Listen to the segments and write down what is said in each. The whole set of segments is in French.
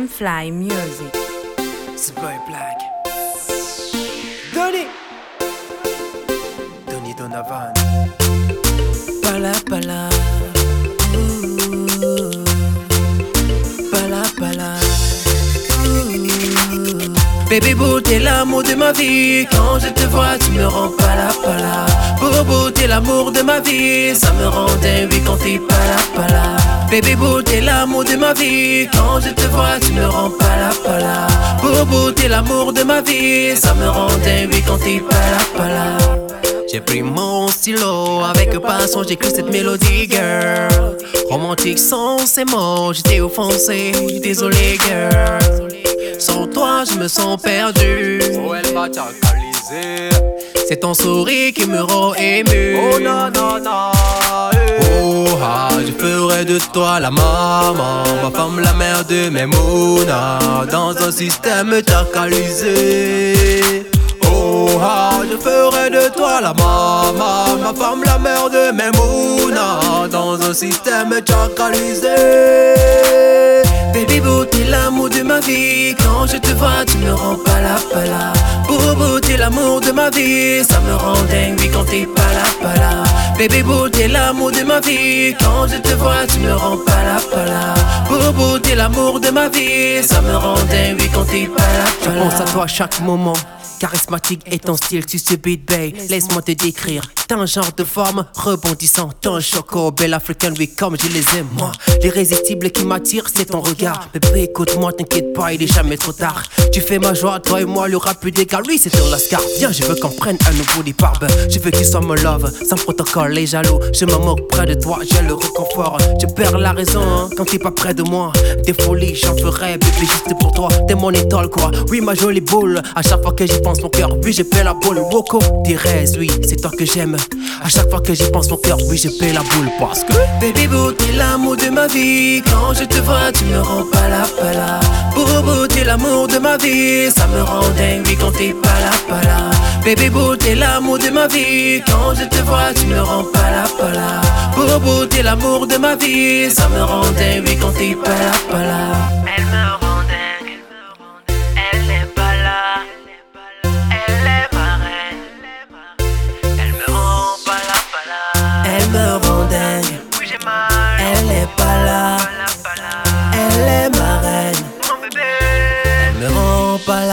Fly Music. C'est Boy Black. Donny. Donny Donovan. Pala pala. Pala pala. Baby boo, t'es l'amour de ma vie. Quand je te vois, tu me rends pala pala. Bobo, t'es l'amour de ma vie. Ça me rend dingue quand t'es pala pala. Baby boo, t'es l'amour de ma vie. Quand je te vois, tu me rends pala pala. Bobo, t'es l'amour de ma vie. Ça me rend dingue quand t'es pala pala. J'ai pris mon stylo avec passion, j'écris cette mélodie, girl. Romantique sans ces mots, j'étais offensé, désolé, girl. Sans toi, je me sens perdu. Oh, elle m'a. C'est ton sourire qui me rend ému. Oh, non, non, non. Oh, ah, je ferai de toi la maman, ma femme, la mère de mes mounas, dans un système tacalisé. Oh, ah, je ferai de toi la maman, ma femme, la mère de mes mounas, dans un système tacalisé. Baby boo, t'es l'amour de ma vie. Quand je te vois, tu me rends pala pala. Bobo, t'es l'amour de ma vie. Ça me rend dingue oui, quand t'es pala pala. Baby boo, t'es l'amour de ma vie. Quand je te vois, tu me rends pala pala. Bobo, t'es l'amour de ma vie. Ça me rend dingue quand t'es pala Je pala. pense à toi à chaque moment. Charismatique et ton style, tu sais beat bay. Laisse-moi te décrire. Un genre de forme rebondissant. Un choco, belle africaine, oui, comme je les aime, moi. L'irrésistible qui m'attire, c'est ton regard. Bébé, écoute-moi, t'inquiète pas, il est jamais trop tard. Tu fais ma joie, toi et moi, le rap plus d'égal. Lui, c'est un lascar. Viens, je veux qu'on prenne un nouveau départ. Je veux qu'il soit mon love, sans protocole et jaloux. Je me moque près de toi, j'ai le réconfort. Je perds la raison hein, quand t'es pas près de moi. Des folies, j'en ferai, bébé, juste pour toi. T'es mon étoile, quoi. Oui, ma jolie boule. À chaque fois que j'y pense, mon cœur, oui, je fais la boule. Woko, Thérèse, oui, c'est toi que j'aime. À chaque fois que j'y pense, mon cœur, oui, je fais la boule. Parce que. Baby boo, t'es l'amour de ma vie. Quand je te vois, tu me rends pala pala. Bobo, t'es l'amour de ma vie. Ça me rend dingue oui, quand t'es pala pala. Baby boo, t'es l'amour de ma vie. Quand je te vois, tu me rends pala pala. Bobo, t'es l'amour de ma vie. Ça me rend dingue oui, quand t'es pala pala. Elle me rend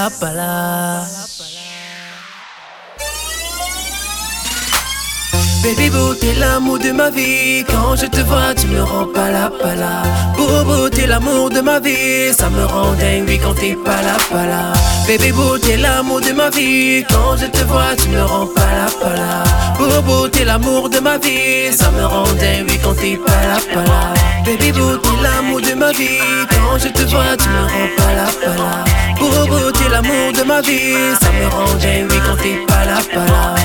rend pala pala. Baby t'es l'amour de ma vie. Quand je te vois, tu me rends pala pala. Bobo, t'es l'amour de ma vie. Ça me rend dingue oui, quand t'es pala pala. Baby boo, t'es l'amour de ma vie. Quand je te vois, tu me rends pala pala. Bobo, t'es l'amour de ma vie. Ça me rend dingue oui, quand t'es pala pala. Baby boo, Quand je te vois, tu me rends pala pala. Bobo, t'es l'amour de ma vie. Ça me rend dingue oui, quand t'es pala pala.